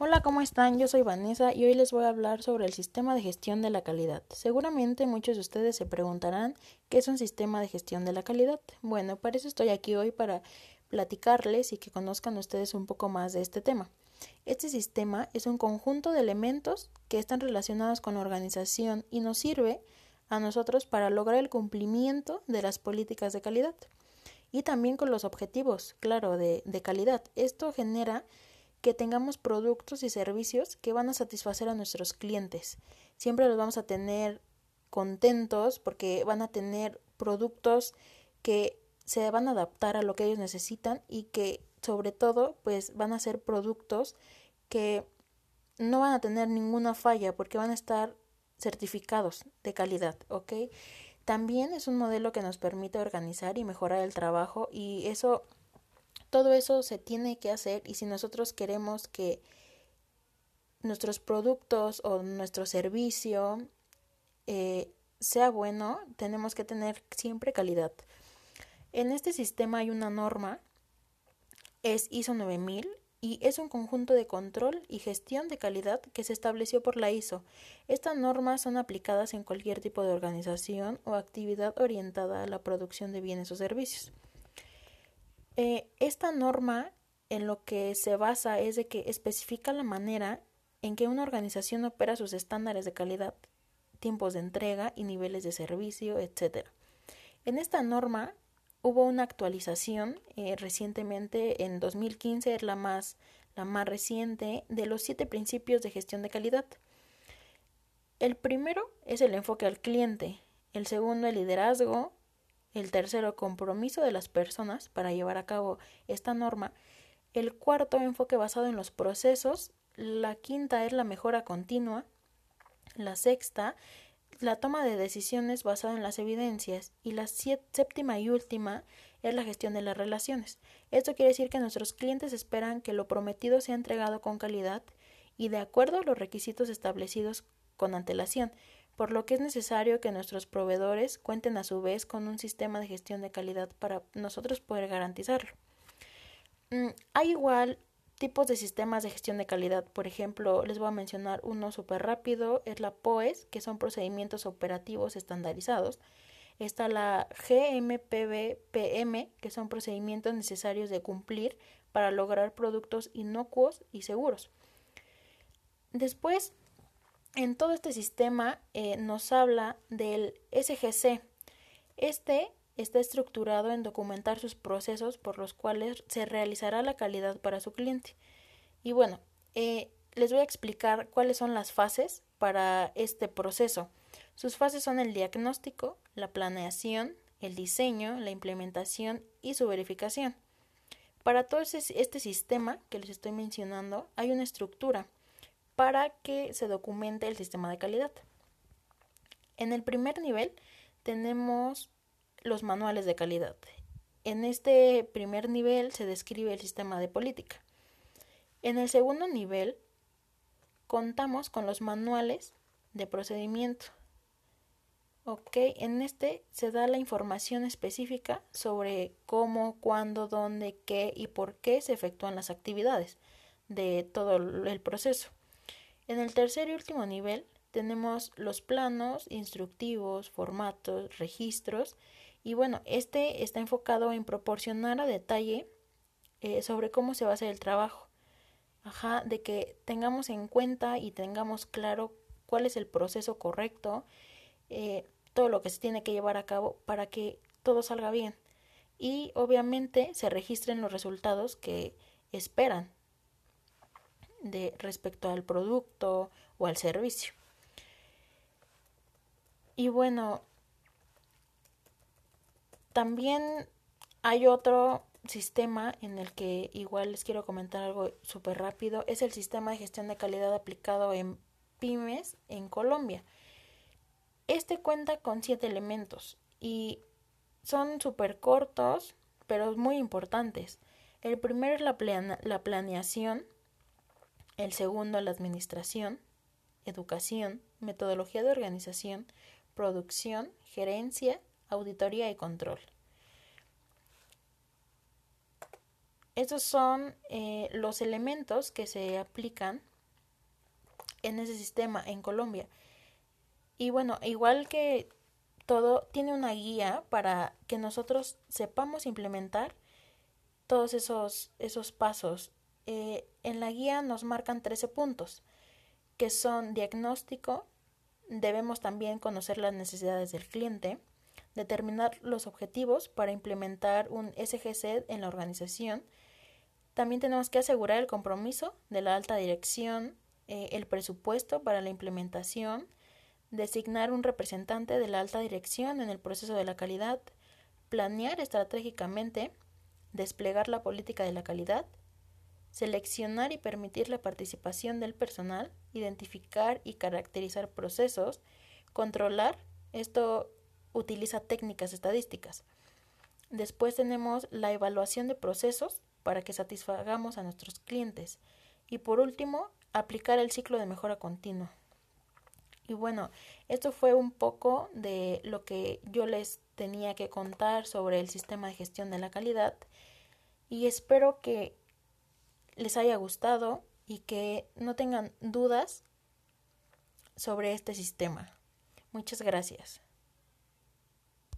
Hola, ¿cómo están? Yo soy Vanessa y hoy les voy a hablar sobre el sistema de gestión de la calidad. Seguramente muchos de ustedes se preguntarán qué es un sistema de gestión de la calidad. Bueno, para eso estoy aquí hoy para platicarles y que conozcan ustedes un poco más de este tema. Este sistema es un conjunto de elementos que están relacionados con la organización y nos sirve a nosotros para lograr el cumplimiento de las políticas de calidad y también con los objetivos, claro, de, de calidad. Esto genera que tengamos productos y servicios que van a satisfacer a nuestros clientes. Siempre los vamos a tener contentos porque van a tener productos que se van a adaptar a lo que ellos necesitan y que sobre todo pues van a ser productos que no van a tener ninguna falla porque van a estar certificados de calidad, ¿ok? También es un modelo que nos permite organizar y mejorar el trabajo y eso todo eso se tiene que hacer y si nosotros queremos que nuestros productos o nuestro servicio eh, sea bueno, tenemos que tener siempre calidad. En este sistema hay una norma, es ISO 9000 y es un conjunto de control y gestión de calidad que se estableció por la ISO. Estas normas son aplicadas en cualquier tipo de organización o actividad orientada a la producción de bienes o servicios. Eh, esta norma en lo que se basa es de que especifica la manera en que una organización opera sus estándares de calidad, tiempos de entrega y niveles de servicio, etc. En esta norma hubo una actualización eh, recientemente en 2015 es la más la más reciente de los siete principios de gestión de calidad. El primero es el enfoque al cliente, el segundo el liderazgo, el tercero, compromiso de las personas para llevar a cabo esta norma. El cuarto, enfoque basado en los procesos. La quinta es la mejora continua. La sexta, la toma de decisiones basada en las evidencias. Y la séptima y última es la gestión de las relaciones. Esto quiere decir que nuestros clientes esperan que lo prometido sea entregado con calidad y de acuerdo a los requisitos establecidos con antelación por lo que es necesario que nuestros proveedores cuenten a su vez con un sistema de gestión de calidad para nosotros poder garantizarlo. Mm, hay igual tipos de sistemas de gestión de calidad. Por ejemplo, les voy a mencionar uno súper rápido, es la POES, que son procedimientos operativos estandarizados. Está la GMPB-PM, que son procedimientos necesarios de cumplir para lograr productos inocuos y seguros. Después en todo este sistema eh, nos habla del SGC. Este está estructurado en documentar sus procesos por los cuales se realizará la calidad para su cliente. Y bueno, eh, les voy a explicar cuáles son las fases para este proceso. Sus fases son el diagnóstico, la planeación, el diseño, la implementación y su verificación. Para todo este sistema que les estoy mencionando hay una estructura para que se documente el sistema de calidad. En el primer nivel tenemos los manuales de calidad. En este primer nivel se describe el sistema de política. En el segundo nivel contamos con los manuales de procedimiento. Ok, en este se da la información específica sobre cómo, cuándo, dónde, qué y por qué se efectúan las actividades de todo el proceso. En el tercer y último nivel tenemos los planos, instructivos, formatos, registros y bueno, este está enfocado en proporcionar a detalle eh, sobre cómo se va a hacer el trabajo. Ajá, de que tengamos en cuenta y tengamos claro cuál es el proceso correcto, eh, todo lo que se tiene que llevar a cabo para que todo salga bien. Y obviamente se registren los resultados que esperan de respecto al producto o al servicio. Y bueno, también hay otro sistema en el que igual les quiero comentar algo súper rápido. Es el sistema de gestión de calidad aplicado en pymes en Colombia. Este cuenta con siete elementos y son súper cortos, pero muy importantes. El primero es la, la planeación, el segundo, la administración, educación, metodología de organización, producción, gerencia, auditoría y control. estos son eh, los elementos que se aplican en ese sistema en Colombia. Y bueno, igual que todo, tiene una guía para que nosotros sepamos implementar todos esos, esos pasos. Eh, en la guía nos marcan 13 puntos, que son diagnóstico, debemos también conocer las necesidades del cliente, determinar los objetivos para implementar un SGC en la organización, también tenemos que asegurar el compromiso de la alta dirección, eh, el presupuesto para la implementación, designar un representante de la alta dirección en el proceso de la calidad, planear estratégicamente, desplegar la política de la calidad, seleccionar y permitir la participación del personal, identificar y caracterizar procesos, controlar, esto utiliza técnicas estadísticas. Después tenemos la evaluación de procesos, para que satisfagamos a nuestros clientes. Y por último, aplicar el ciclo de mejora continua. Y bueno, esto fue un poco de lo que yo les tenía que contar sobre el sistema de gestión de la calidad y espero que les haya gustado y que no tengan dudas sobre este sistema. Muchas gracias.